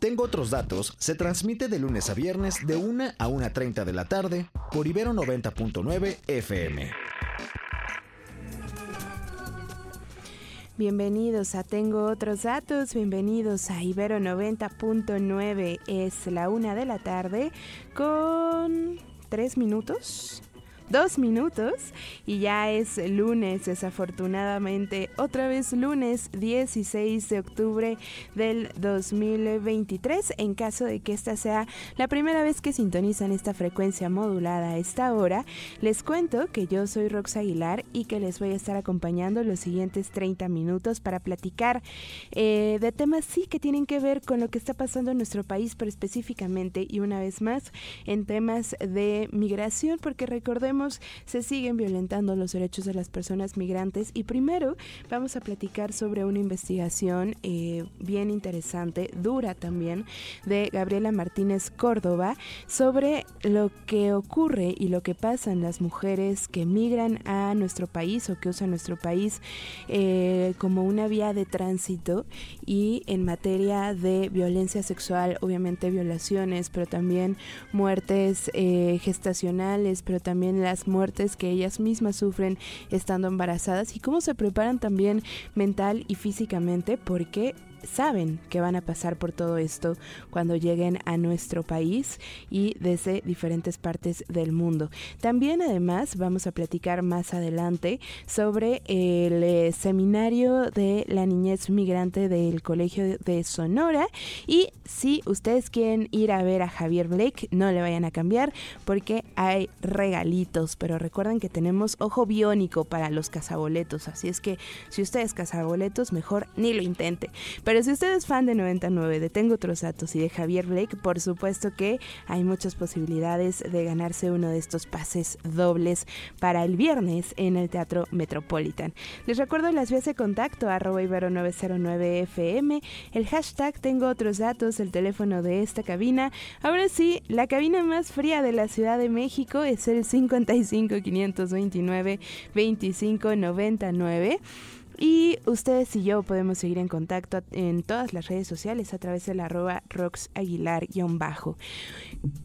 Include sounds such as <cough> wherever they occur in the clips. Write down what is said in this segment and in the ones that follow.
Tengo otros datos. Se transmite de lunes a viernes de 1 a 1.30 de la tarde por Ibero 90.9 FM. Bienvenidos a Tengo otros datos, bienvenidos a Ibero 90.9, es la una de la tarde con tres minutos dos minutos y ya es lunes, desafortunadamente, otra vez lunes 16 de octubre del 2023. En caso de que esta sea la primera vez que sintonizan esta frecuencia modulada a esta hora, les cuento que yo soy Rox Aguilar y que les voy a estar acompañando los siguientes 30 minutos para platicar eh, de temas sí que tienen que ver con lo que está pasando en nuestro país, pero específicamente y una vez más en temas de migración, porque recordemos se siguen violentando los derechos de las personas migrantes y primero vamos a platicar sobre una investigación eh, bien interesante, dura también, de Gabriela Martínez Córdoba sobre lo que ocurre y lo que pasa en las mujeres que migran a nuestro país o que usan nuestro país eh, como una vía de tránsito y en materia de violencia sexual, obviamente violaciones, pero también muertes eh, gestacionales, pero también las muertes que ellas mismas sufren estando embarazadas y cómo se preparan también mental y físicamente porque saben que van a pasar por todo esto cuando lleguen a nuestro país y desde diferentes partes del mundo. También además vamos a platicar más adelante sobre el eh, seminario de la niñez migrante del Colegio de Sonora y si ustedes quieren ir a ver a Javier Blake, no le vayan a cambiar porque hay regalitos, pero recuerden que tenemos ojo biónico para los cazaboletos, así es que si ustedes cazaboletos, mejor ni lo intente. Pero si usted es fan de 99, de Tengo otros datos y de Javier Blake, por supuesto que hay muchas posibilidades de ganarse uno de estos pases dobles para el viernes en el Teatro Metropolitan. Les recuerdo las vías de contacto arroba ibero 909 FM, el hashtag Tengo otros datos, el teléfono de esta cabina. Ahora sí, la cabina más fría de la Ciudad de México es el 55 529 2599. Y ustedes y yo podemos seguir en contacto en todas las redes sociales a través de la arroba roxaguilar-bajo.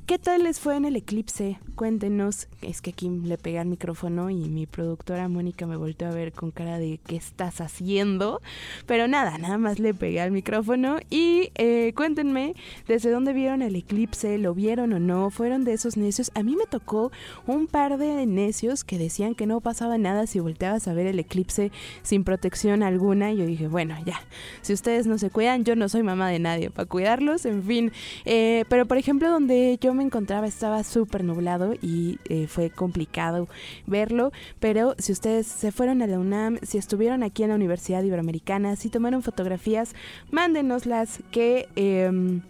¿Qué tal les fue en el eclipse? Cuéntenos. Es que aquí le pegué al micrófono y mi productora Mónica me volteó a ver con cara de ¿qué estás haciendo? Pero nada, nada más le pegué al micrófono y eh, cuéntenme desde dónde vieron el eclipse, lo vieron o no, fueron de esos necios. A mí me tocó un par de necios que decían que no pasaba nada si volteabas a ver el eclipse sin protección protección alguna. Y yo dije, bueno, ya, si ustedes no se cuidan, yo no soy mamá de nadie para cuidarlos, en fin. Eh, pero por ejemplo, donde yo me encontraba estaba súper nublado y eh, fue complicado verlo. Pero si ustedes se fueron a la UNAM, si estuvieron aquí en la Universidad Iberoamericana, si tomaron fotografías, mándenoslas que... Eh,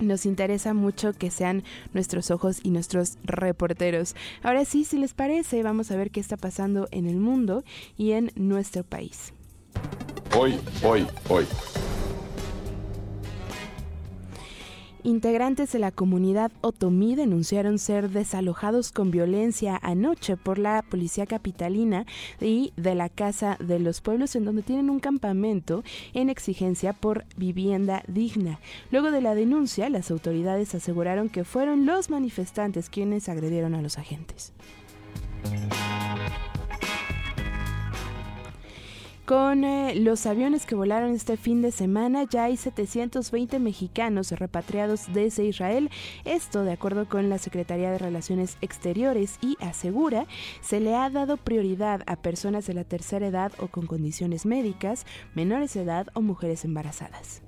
nos interesa mucho que sean nuestros ojos y nuestros reporteros. Ahora sí, si les parece, vamos a ver qué está pasando en el mundo y en nuestro país. Hoy, hoy, hoy. Integrantes de la comunidad otomí denunciaron ser desalojados con violencia anoche por la policía capitalina y de la Casa de los Pueblos en donde tienen un campamento en exigencia por vivienda digna. Luego de la denuncia, las autoridades aseguraron que fueron los manifestantes quienes agredieron a los agentes. Con eh, los aviones que volaron este fin de semana, ya hay 720 mexicanos repatriados desde Israel. Esto de acuerdo con la Secretaría de Relaciones Exteriores y asegura se le ha dado prioridad a personas de la tercera edad o con condiciones médicas, menores de edad o mujeres embarazadas.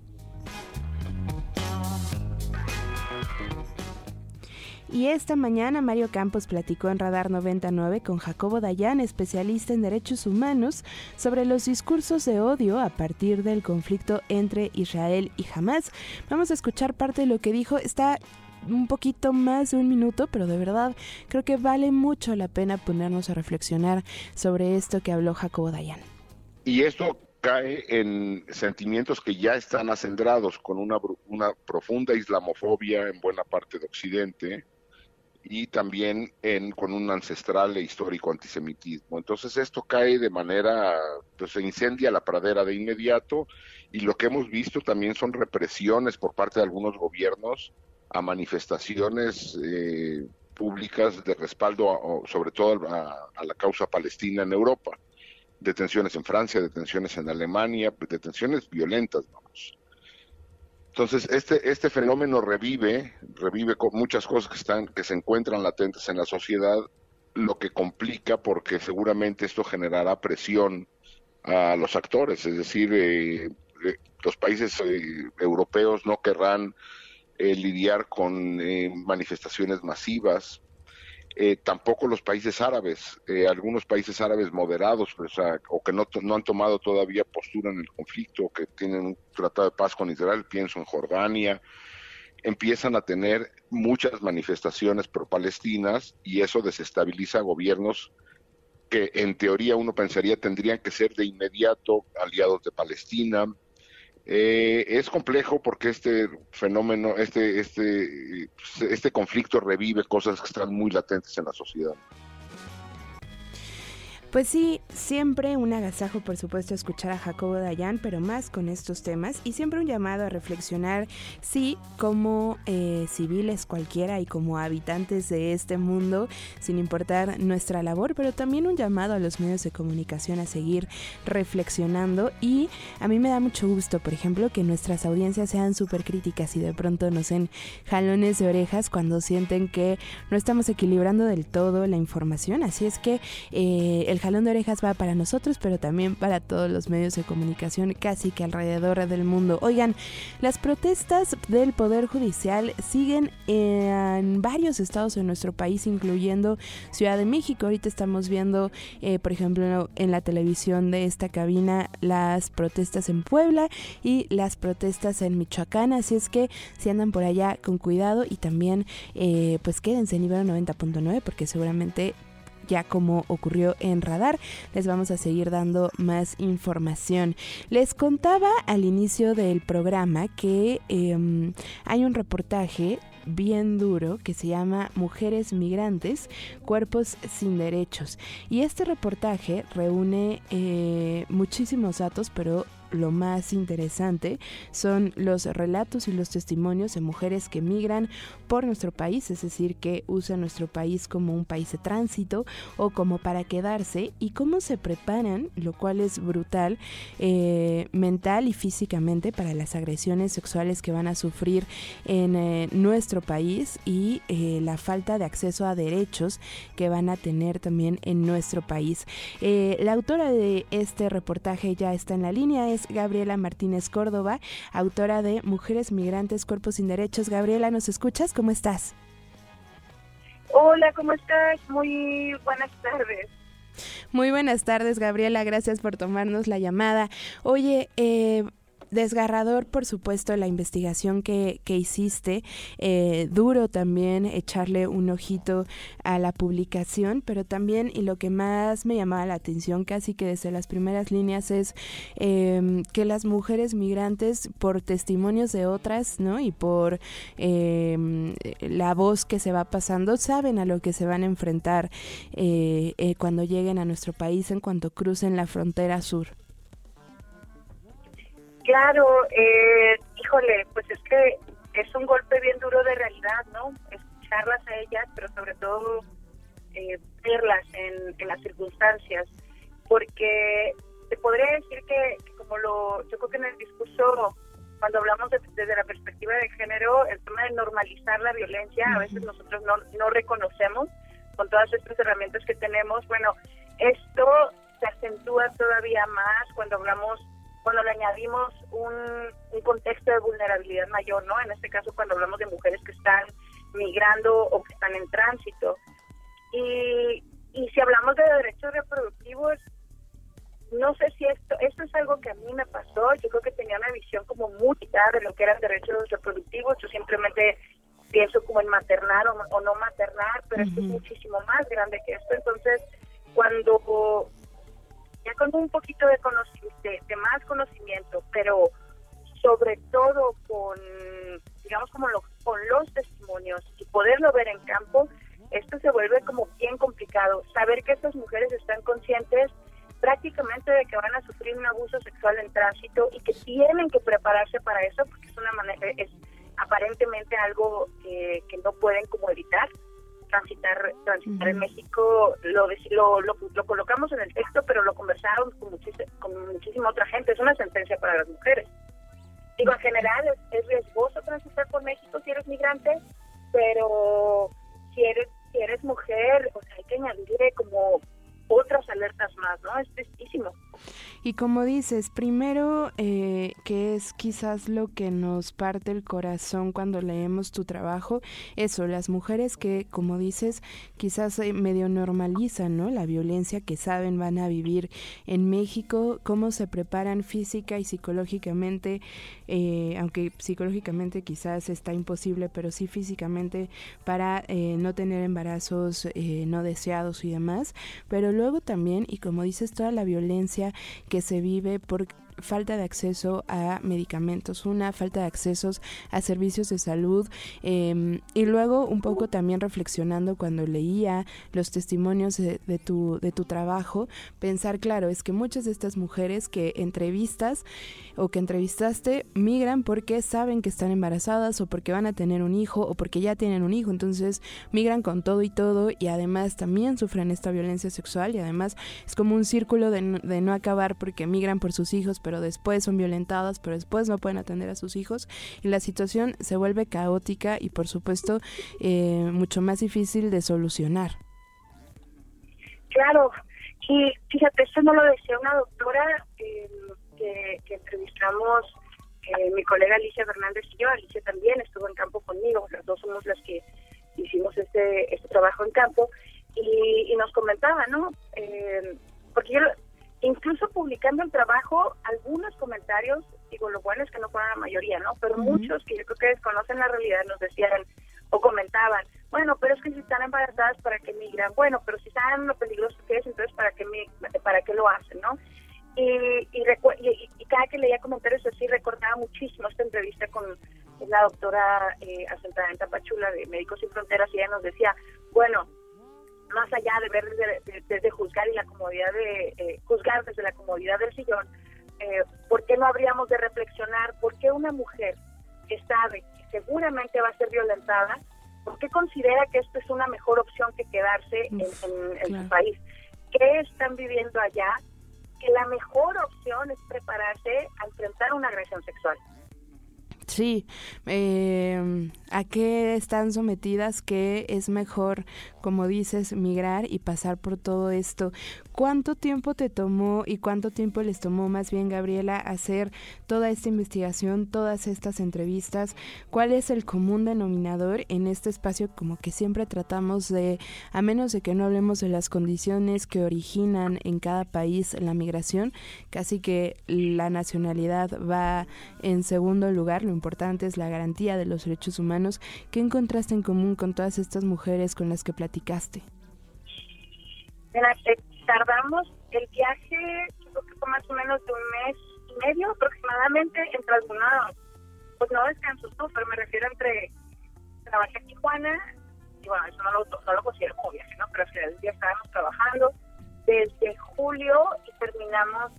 Y esta mañana Mario Campos platicó en Radar 99 con Jacobo Dayan, especialista en derechos humanos, sobre los discursos de odio a partir del conflicto entre Israel y Hamas. Vamos a escuchar parte de lo que dijo. Está un poquito más de un minuto, pero de verdad creo que vale mucho la pena ponernos a reflexionar sobre esto que habló Jacobo Dayan. Y esto cae en sentimientos que ya están acendrados con una, una profunda islamofobia en buena parte de Occidente, y también en, con un ancestral e histórico antisemitismo. Entonces esto cae de manera, pues se incendia la pradera de inmediato y lo que hemos visto también son represiones por parte de algunos gobiernos a manifestaciones eh, públicas de respaldo, sobre todo a, la causa palestina en Europa. Detenciones en Francia, detenciones en Alemania, detenciones violentas, vamos. Entonces, este, este fenómeno revive, revive con muchas cosas que, están, que se encuentran latentes en la sociedad, lo que complica porque seguramente esto generará presión a los actores, es decir, eh, eh, los países eh, europeos no querrán lidiar con manifestaciones masivas, eh, tampoco los países árabes, eh, algunos países árabes moderados, o, que no, no, han tomado todavía postura en el conflicto, que tienen un tratado de paz con Israel, pienso en Jordania, empiezan a tener muchas manifestaciones pro-palestinas y eso desestabiliza gobiernos que en teoría uno pensaría tendrían que ser de inmediato aliados de Palestina, eh, es complejo porque este fenómeno, este, este, este conflicto revive cosas que están muy latentes en la sociedad. Pues sí, siempre un agasajo, por supuesto, escuchar a Jacobo Dayan, pero más con estos temas y siempre un llamado a reflexionar, sí, como eh, civiles cualquiera y como habitantes de este mundo, sin importar nuestra labor, pero también un llamado a los medios de comunicación a seguir reflexionando y a mí me da mucho gusto, por ejemplo, que nuestras audiencias sean súper críticas y de pronto nos den jalones de orejas cuando sienten que no estamos equilibrando del todo la información, así es que eh, el jalón de orejas va para nosotros, pero también para todos los medios de comunicación casi que alrededor del mundo. Oigan, las protestas del Poder Judicial siguen en varios estados de nuestro país, incluyendo Ciudad de México. Ahorita estamos viendo, eh, por ejemplo, en la televisión de esta cabina las protestas en Puebla y las protestas en Michoacán. Así es que si andan por allá con cuidado y también eh, pues quédense en nivel 90.9 porque seguramente ya como ocurrió en Radar. Les vamos a seguir dando más información. Les contaba al inicio del programa que em, hay un reportaje bien duro que se llama Mujeres Migrantes, Cuerpos sin Derechos. Y este reportaje reúne eh, muchísimos datos, pero lo más interesante son los relatos y los testimonios de mujeres que migran por nuestro país, es decir, que usan nuestro país como un país de tránsito o como para quedarse y cómo se preparan, lo cual es brutal, eh, mental y físicamente para las agresiones sexuales que van a sufrir en eh, nuestro país y eh, la falta de acceso a derechos que van a tener también en nuestro país. la autora de este reportaje ya está en la línea, Gabriela Martínez Córdoba, autora de Mujeres Migrantes, Cuerpos sin Derechos. Gabriela, ¿nos escuchas? ¿Cómo estás? Hola, ¿cómo estás? Muy buenas tardes. Muy buenas tardes, Gabriela. Gracias por tomarnos la llamada. Oye, eh, desgarrador, por supuesto, la investigación que, que hiciste. Eh, duro también echarle un ojito a la publicación, pero también, y lo que más me llamaba la atención, casi que desde las primeras líneas, es em, que las mujeres migrantes, por testimonios de otras, ¿no? Y por em, la voz que se va pasando, saben a lo que se van a enfrentar eh, eh, cuando lleguen a nuestro país en cuanto crucen la frontera sur. Claro, eh, híjole, pues es que es un golpe bien duro de realidad, ¿no? Escucharlas a ellas, pero sobre todo eh, verlas en, las circunstancias, porque te podría decir que, como lo, yo creo que en el discurso, cuando hablamos desde la perspectiva de género, el tema de normalizar la violencia, a veces nosotros no, no reconocemos con todas estas herramientas que tenemos. Bueno, esto se acentúa todavía más cuando hablamos cuando le añadimos un, contexto de vulnerabilidad mayor, ¿no? En este caso, cuando hablamos de mujeres que están migrando o que están en tránsito. Y, y si hablamos de derechos reproductivos, no sé si esto, esto es algo que a mí me pasó, yo creo que tenía una visión como muy de lo que eran derechos reproductivos, yo simplemente pienso como en maternar o, no maternar, pero esto es muchísimo más grande que esto, entonces cuando ya con un poquito de, de, más conocimiento, pero sobre todo con, digamos, como con los testimonios y poderlo ver en campo, esto se vuelve como bien complicado. Saber que estas mujeres están conscientes prácticamente de que van a sufrir un abuso sexual en tránsito y que tienen que prepararse para eso porque es una manera es aparentemente algo que, no pueden como evitar transitar transitar en México lo, lo, lo, colocamos en el texto pero lo conversaron con, con muchísima otra gente es una sentencia para las mujeres digo en general es, es riesgoso transitar por México si eres migrante pero si eres si eres mujer o sea hay que añadirle como otras alertas más, ¿no? Es tristísimo. Y como dices, primero, eh, que es quizás lo que nos parte el corazón cuando leemos tu trabajo, eso, las mujeres que, como dices, quizás eh, medio normalizan, ¿no? La violencia que saben van a vivir en México, cómo se preparan física y psicológicamente, eh, aunque psicológicamente quizás está imposible, pero sí físicamente para no tener embarazos no deseados y demás, pero luego también, y como dices, toda la violencia que se vive por falta de acceso a medicamentos, una falta de accesos a servicios de salud em, y luego un poco también reflexionando cuando leía los testimonios de, tu, de tu trabajo, pensar, claro, es que muchas de estas mujeres que entrevistas o que entrevistaste migran porque saben que están embarazadas o porque van a tener un hijo o porque ya tienen un hijo, entonces migran con todo y todo y además también sufren esta violencia sexual y además es como un círculo de de no acabar porque migran por sus hijos, pero después son violentadas, pero después no pueden atender a sus hijos y la situación se vuelve caótica y por supuesto eh, mucho más difícil de solucionar. Claro, y fíjate, esto no lo decía una doctora em, que, entrevistamos, eh, mi colega Alicia Fernández y yo, Alicia también estuvo en campo conmigo, las dos somos las que hicimos este, este trabajo en campo, y, nos comentaba, ¿no? Eh, porque yo incluso publicando el trabajo, algunos comentarios, digo, lo bueno es que no fueron la mayoría, ¿no? Pero muchos que yo creo que desconocen la realidad nos decían o comentaban, bueno, pero es que si están embarazadas, ¿para qué migran? Bueno, pero si saben lo peligroso que es, entonces, ¿para qué, para qué lo hacen, no? Y, y, y, cada que leía comentarios así, recordaba muchísimo esta entrevista con la doctora eh, asentada en Tapachula de Médicos Sin Fronteras y ella nos decía, bueno, más allá de ver desde, juzgar y la comodidad de eh, juzgar desde la comodidad del sillón, eh, ¿por qué no habríamos de reflexionar por qué una mujer que sabe que seguramente va a ser violentada, por qué considera que esto es una mejor opción que quedarse en, su país? ¿Qué están viviendo allá? Que la mejor opción es prepararse a enfrentar una agresión sexual. Sí, eh, ¿a qué están sometidas? Que es mejor, como dices, migrar y pasar por todo esto. ¿Cuánto tiempo te tomó y cuánto tiempo les tomó más bien, Gabriela, hacer toda esta investigación, todas estas entrevistas? ¿Cuál es el común denominador en este espacio como que siempre tratamos de, a menos de que no hablemos de las condiciones que originan en cada país la migración, casi que la nacionalidad va en segundo lugar, lo importante es la garantía de los derechos humanos. ¿Qué encontraste en común con todas estas mujeres con las que platicaste? Tardamos el viaje, creo que fue más o menos de un mes y medio aproximadamente, entre algunos, pues no descansos, ¿no? pero me refiero entre, trabajé en Tijuana, y bueno, eso no lo, no lo considero como viaje, ¿no? Pero al el día estábamos trabajando desde julio y terminamos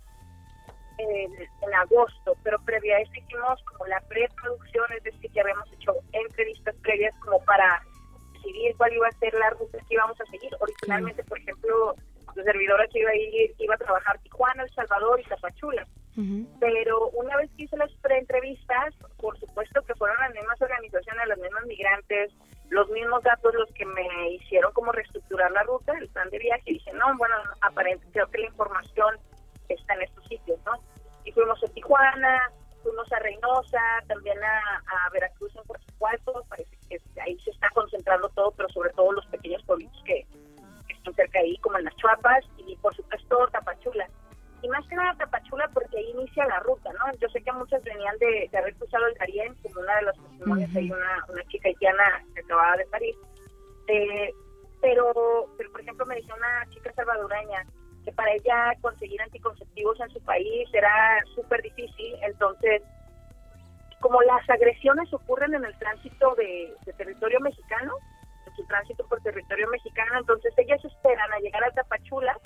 en, en, agosto, pero previa a eso hicimos como la preproducción, es decir, que habíamos hecho entrevistas previas como para decidir cuál iba a ser la ruta que íbamos a seguir. Originalmente, por servidora que iba a ir, iba a trabajar Tijuana, El Salvador y Zapachula. Pero una vez que hice las preentrevistas, por supuesto que fueron las mismas organizaciones, los mismos migrantes, los mismos datos los que me hicieron como reestructurar la ruta, el plan de viaje. Y dije, no, bueno, aparentemente creo que la información está en estos sitios, ¿no? Y fuimos a Tijuana, fuimos a Reynosa, también a, Veracruz en Puerto parece que ahí se está concentrando todo, pero sobre todo los pequeños cerca ahí, como en las Chuapas, y por supuesto Tapachula. Y más que nada Tapachula porque ahí inicia la ruta, ¿no? Yo sé que muchas venían de, haber cruzado el Darién, como una de las testimonios, hay una, una chica haitiana que acababa de parir. Eh, pero, pero, por ejemplo, me dice una chica salvadoreña que para ella conseguir anticonceptivos en su país era súper difícil, entonces como las agresiones ocurren en el tránsito de, territorio mexicano, tránsito por territorio mexicano, entonces ellas esperan a llegar a Tapachula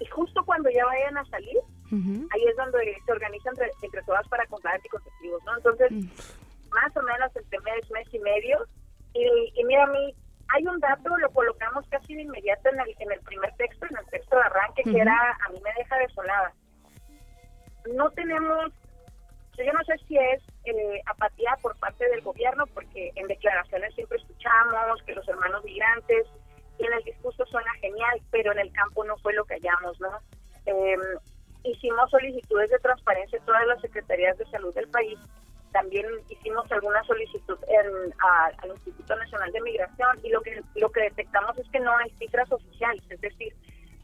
y justo cuando ya vayan a salir, ahí es donde se organizan entre, todas para comprar anticonceptivos, ¿no? Entonces, más o menos entre mes, mes y medio, y, mira, a mí hay un dato, lo colocamos casi de inmediato en el, en el primer texto, en el texto de arranque, que era, a mí me deja desolada. No tenemos yo no sé si es eh, apatía por parte del gobierno, porque en declaraciones siempre escuchamos que los hermanos migrantes, y en el discurso suena genial, pero en el campo no fue lo que hallamos, ¿no? Em, hicimos solicitudes de transparencia en todas las secretarías de salud del país. También hicimos alguna solicitud en, al Instituto Nacional de Migración y lo que lo que detectamos es que no hay cifras oficiales, es decir,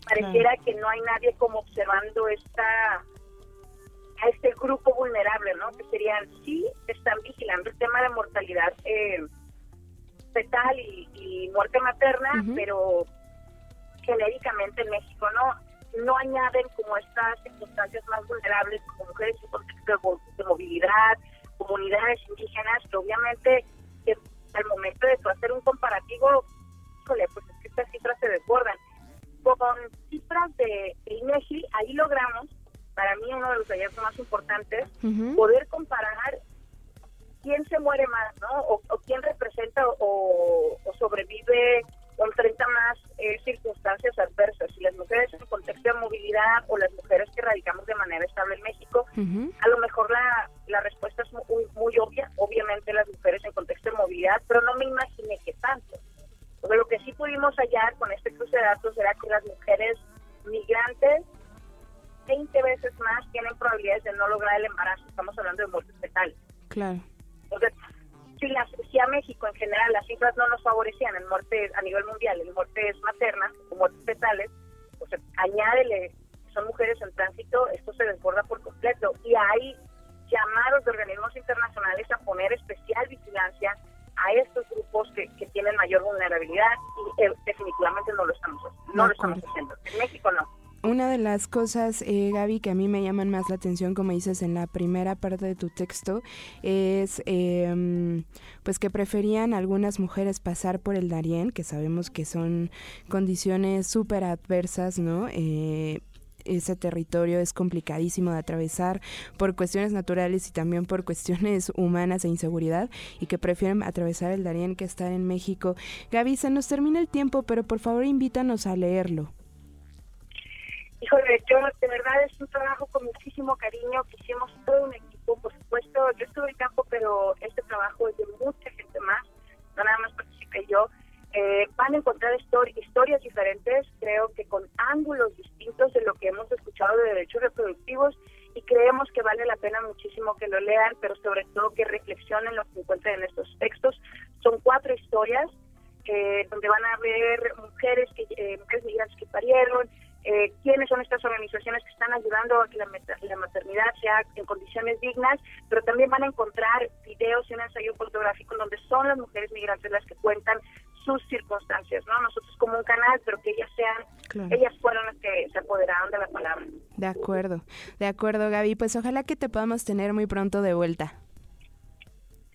pareciera que no hay nadie como observando esta a este grupo vulnerable, ¿no? Que serían, sí, están vigilando el tema de mortalidad eh, fetal y, muerte materna, pero genéricamente en México no no añaden como estas circunstancias más vulnerables como mujeres en contexto de, movilidad, comunidades indígenas, que obviamente que al momento de hacer un comparativo, híjole, pues es que estas cifras se desbordan. Con cifras de INEGI, ahí logramos para mí uno de los hallazgos más importantes, poder comparar quién se muere más, ¿no? O, quién representa o, sobrevive o enfrenta más eh, circunstancias adversas. Si las mujeres en contexto de movilidad o las mujeres que radicamos de manera estable en México, a lo mejor la, la respuesta es muy, muy obvia. Obviamente las mujeres en contexto de movilidad, pero no me imaginé que tanto. Lo que sí pudimos hallar con este cruce de datos era que las mujeres migrantes 20 veces más tienen probabilidades de no lograr el embarazo. Estamos hablando de muertes fetales. Claro. Entonces, si, si a México en general las cifras no nos favorecían en muertes a nivel mundial, en muertes maternas o muertes fetales, pues añádele, son mujeres en tránsito, esto se desborda por completo. Y hay llamados de organismos internacionales a poner especial vigilancia a estos grupos que, que tienen mayor vulnerabilidad y eh, definitivamente no lo estamos, no lo estamos haciendo. En México no una de las cosas, eh, Gaby, que a mí me llaman más la atención, como dices en la primera parte de tu texto, es em, pues que preferían algunas mujeres pasar por el Darién, que sabemos que son condiciones súper adversas, ¿no? Eh, ese territorio es complicadísimo de atravesar por cuestiones naturales y también por cuestiones <laughs> humanas e inseguridad y que prefieren atravesar el Darién que estar en México. Gaby, se nos termina el tiempo, pero por favor invítanos a leerlo. Híjole, yo de verdad es un trabajo con muchísimo cariño, que hicimos todo un equipo, por supuesto, yo estuve en campo, pero este trabajo es de mucha gente más, no nada más participé yo. Eh, van a encontrar historias diferentes, creo que con ángulos distintos de lo que hemos escuchado de derechos reproductivos y creemos que vale la pena muchísimo que lo lean, pero sobre todo que reflexionen lo que encuentren en estos textos. Son cuatro historias eh, donde van a ver mujeres que eh, mujeres migrantes que parieron, eh, quiénes son estas organizaciones que están ayudando a que la, maternidad sea en condiciones dignas, pero también van a encontrar videos y un ensayo fotográfico donde son las mujeres migrantes las que cuentan sus circunstancias, ¿no? Nosotros como un canal, pero que ellas sean, ellas fueron las que se apoderaron de la palabra. De acuerdo, de acuerdo, Gaby. Pues ojalá que te podamos tener muy pronto de vuelta.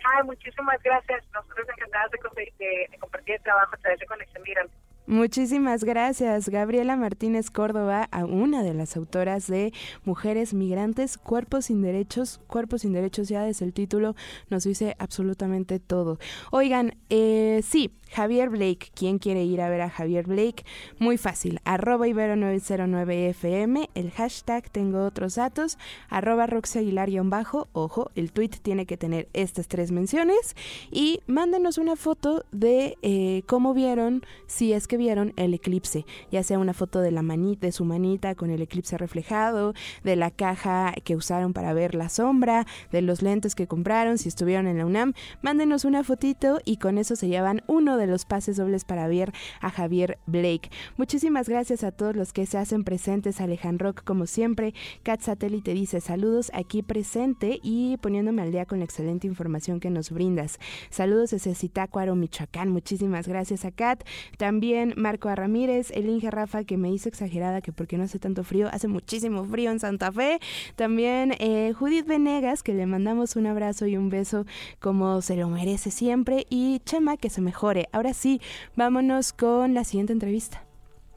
Ay, muchísimas gracias. Nosotros encantados de, de compartir el trabajo a través de Conexión Migrante. Muchísimas gracias, Gabriela Martínez Córdoba, a una de las autoras de Mujeres Migrantes, Cuerpos sin Derechos. Cuerpos sin Derechos, ya desde el título nos dice absolutamente todo. Oigan, eh, sí, Javier Blake, ¿quién quiere ir a ver a Javier Blake? Muy fácil, arroba ibero909fm, el hashtag tengo otros datos, arroba roxaguilar-bajo, ojo, el tweet tiene que tener estas tres menciones y mándenos una foto de eh, cómo vieron, si es que vieron el eclipse, ya sea una foto de la manita, de su manita con el eclipse reflejado, de la caja que usaron para ver la sombra, de los lentes que compraron, si estuvieron en la UNAM, mándenos una fotito y con eso se llevan uno de los pases dobles para ver a Javier Blake. Muchísimas gracias a todos los que se hacen presentes, Alejandro, como siempre. Cat Satélite dice saludos aquí presente y poniéndome al día con la excelente información que nos brindas. Saludos desde Zitácuaro, Michoacán. Muchísimas gracias a Kat. También también Marco A. Ramírez, el Inge Rafa que me hizo exagerada que porque no hace tanto frío, hace muchísimo frío en Santa Fe. También eh, Judith Venegas, que le mandamos un abrazo y un beso como se lo merece siempre. Y Chema, que se mejore. Ahora sí, vámonos con la siguiente entrevista.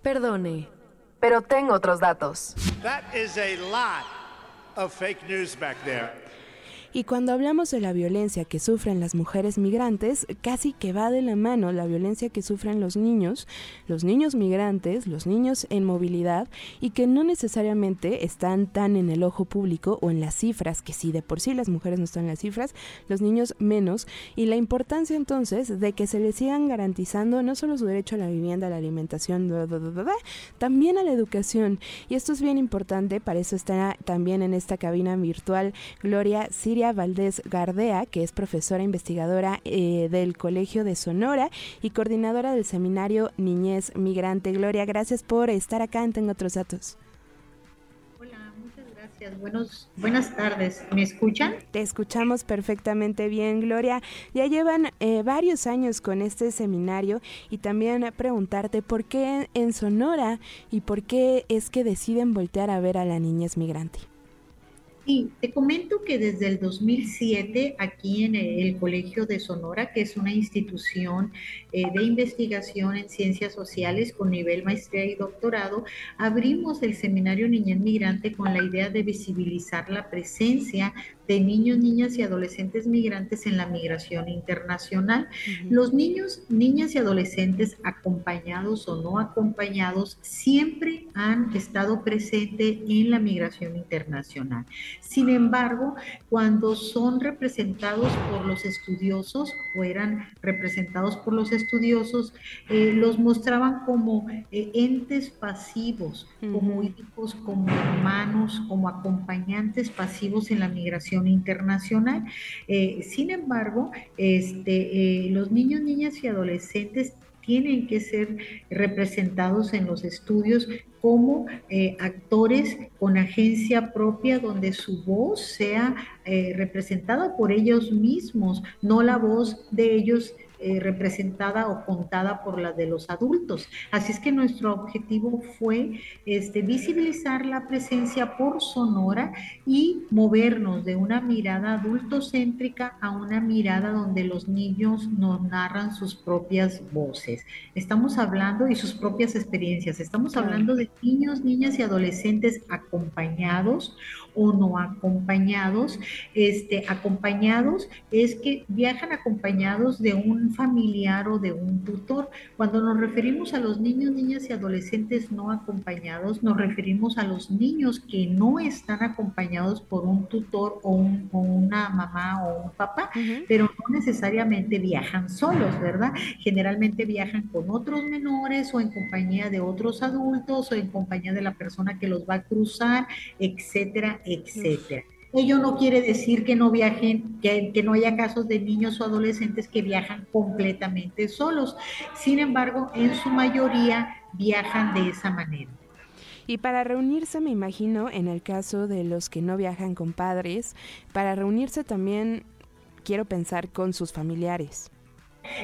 Perdone, pero tengo otros datos. That is a lot of fake news back there. Y cuando hablamos de la violencia que sufren las mujeres migrantes, casi que va de la mano la violencia que sufren los niños, los niños migrantes, los niños en movilidad y que no necesariamente están tan en el ojo público o en las cifras, que si de por sí las mujeres no están en las cifras, los niños menos, y la importancia entonces de que se les sigan garantizando no solo su derecho a la vivienda, a la alimentación, también a la educación. Y esto es bien importante, para eso está también en esta cabina virtual Gloria Siria Valdés Gardea, que es profesora investigadora eh, del Colegio de Sonora y coordinadora del seminario Niñez Migrante. Gloria, gracias por estar acá en Tengo Otros Datos. Hola, muchas gracias. Buenos, buenas tardes. ¿Me escuchan? Te escuchamos perfectamente bien, Gloria. Ya llevan eh, varios años con este seminario y también preguntarte por qué en Sonora y por qué es que deciden voltear a ver a la niñez migrante. Sí, te comento que desde el 2007 aquí en el Colegio de Sonora, que es una institución eh, de investigación en ciencias sociales con nivel maestría y doctorado, abrimos el seminario Niñez Migrante con la idea de visibilizar la presencia de niños, niñas y adolescentes migrantes en la migración internacional. Los niños, niñas y adolescentes acompañados o no acompañados siempre han estado presentes en la migración internacional. Sin embargo, cuando son representados por los estudiosos o eran representados por los estudiosos, eh, los mostraban como eh, entes pasivos, como hijos, como hermanos, como acompañantes pasivos en la migración internacional. Eh, sin embargo, este, eh, los niños, niñas y adolescentes tienen que ser representados en los estudios como eh, actores con agencia propia donde su voz sea representada por ellos mismos, no la voz de ellos eh, representada o contada por la de los adultos. Así es que nuestro objetivo fue este, visibilizar la presencia por Sonora y movernos de una mirada adultocéntrica a una mirada donde los niños nos narran sus propias voces. Estamos hablando y sus propias experiencias. Estamos hablando de niños, niñas y adolescentes acompañados o no acompañados. Este, acompañados es que viajan acompañados de un familiar o de un tutor. Cuando nos referimos a los niños, niñas y adolescentes no acompañados, nos referimos a los niños que no están acompañados por un tutor o, una mamá o un papá, pero no necesariamente viajan solos, ¿verdad? Generalmente viajan con otros menores o en compañía de otros adultos o en compañía de la persona que los va a cruzar, etcétera, etcétera. Ello no quiere decir que no viajen, que, que, no haya casos de niños o adolescentes que viajan completamente solos. Sin embargo, en su mayoría viajan de esa manera. Y para reunirse, me imagino, en el caso de los que no viajan con padres, para reunirse también quiero pensar con sus familiares.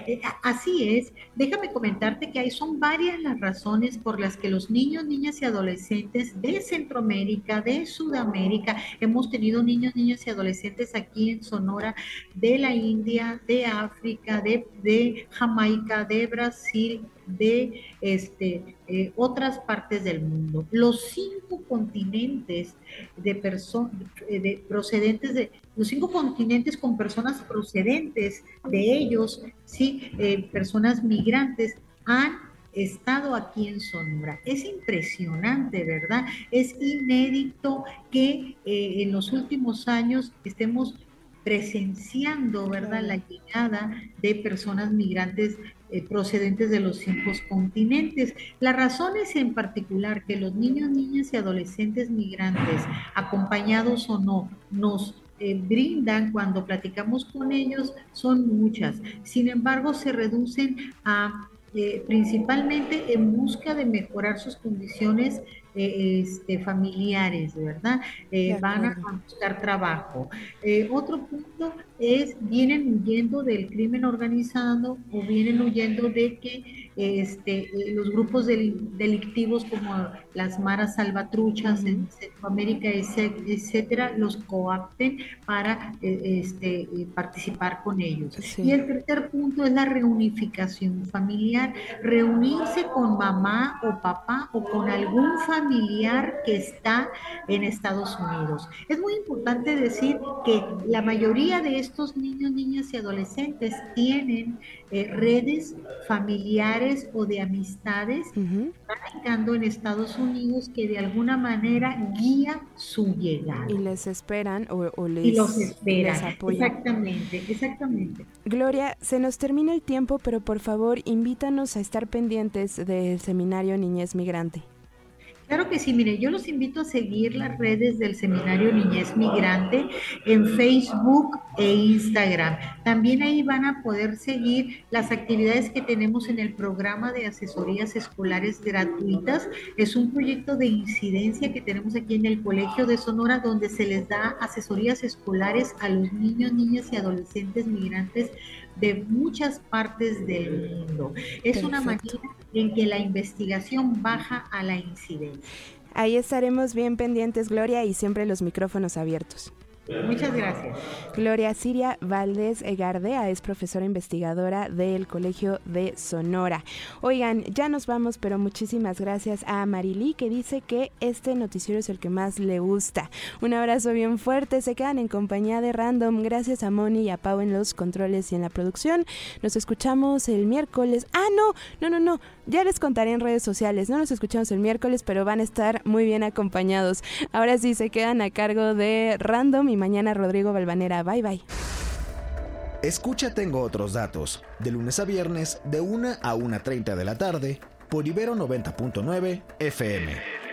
Eh, así es. Déjame comentarte que hay son varias las razones por las que los niños, niñas y adolescentes de Centroamérica, de Sudamérica, hemos tenido niños, niñas y adolescentes aquí en Sonora, de la India, de África, de, Jamaica, de Brasil, de este, eh, otras partes del mundo. Los cinco continentes de personas de procedentes de los cinco continentes con personas procedentes de ellos, sí, eh, personas migrantes han estado aquí en Sonora. Es impresionante, ¿verdad? Es inédito que eh, en los últimos años estemos presenciando, ¿verdad?, la llegada de personas migrantes eh, procedentes de los cinco continentes. La razón es en particular que los niños, niñas y adolescentes migrantes, acompañados o no, nos eh, brindan cuando platicamos con ellos son muchas. Sin embargo, se reducen a eh, principalmente en busca de mejorar sus condiciones este, familiares, ¿verdad? van a buscar trabajo. otro punto es vienen huyendo del crimen organizado o vienen huyendo de que este, eh, los grupos delictivos como las maras salvatruchas en Centroamérica, etcétera, los coapten para eh, este, eh, participar con ellos. Y el tercer punto es la reunificación familiar, reunirse con mamá o papá o con algún familiar que está en Estados Unidos. Es muy importante decir que la mayoría de estos niños, niñas y adolescentes tienen redes familiares o de amistades radicando en Estados Unidos que de alguna manera guía su llegada. Y les esperan o, les, y los esperan. Exactamente, exactamente. Gloria, se nos termina el tiempo, pero por favor invítanos a estar pendientes del seminario Niñez Migrante. Claro que sí, mire, yo los invito a seguir las redes del Seminario Niñez Migrante en Facebook e Instagram. También ahí van a poder seguir las actividades que tenemos en el programa de asesorías escolares gratuitas. Es un proyecto de incidencia que tenemos aquí en el Colegio de Sonora donde se les da asesorías escolares a los niños, niñas y adolescentes migrantes de muchas partes del mundo. Es una manera en que la investigación baja a la incidencia. Ahí estaremos bien pendientes, Gloria, y siempre los micrófonos abiertos. Muchas gracias. Gloria Siria Valdés Gardea es profesora investigadora del Colegio de Sonora. Oigan, ya nos vamos, pero muchísimas gracias a Marilí que dice que este noticiero es el que más le gusta. Un abrazo bien fuerte, se quedan en compañía de Random. Gracias a Moni y a Pau en los controles y en la producción. Nos escuchamos el miércoles. Ah, no, no, no, no. Ya les contaré en redes sociales. No nos escuchamos el miércoles, pero van a estar muy bien acompañados. Ahora sí se quedan a cargo de Random y mañana Rodrigo Balvanera. Bye bye. Escucha Tengo otros datos, de lunes a viernes, de 1 a 1.30 de la tarde, por Ibero 90.9 FM.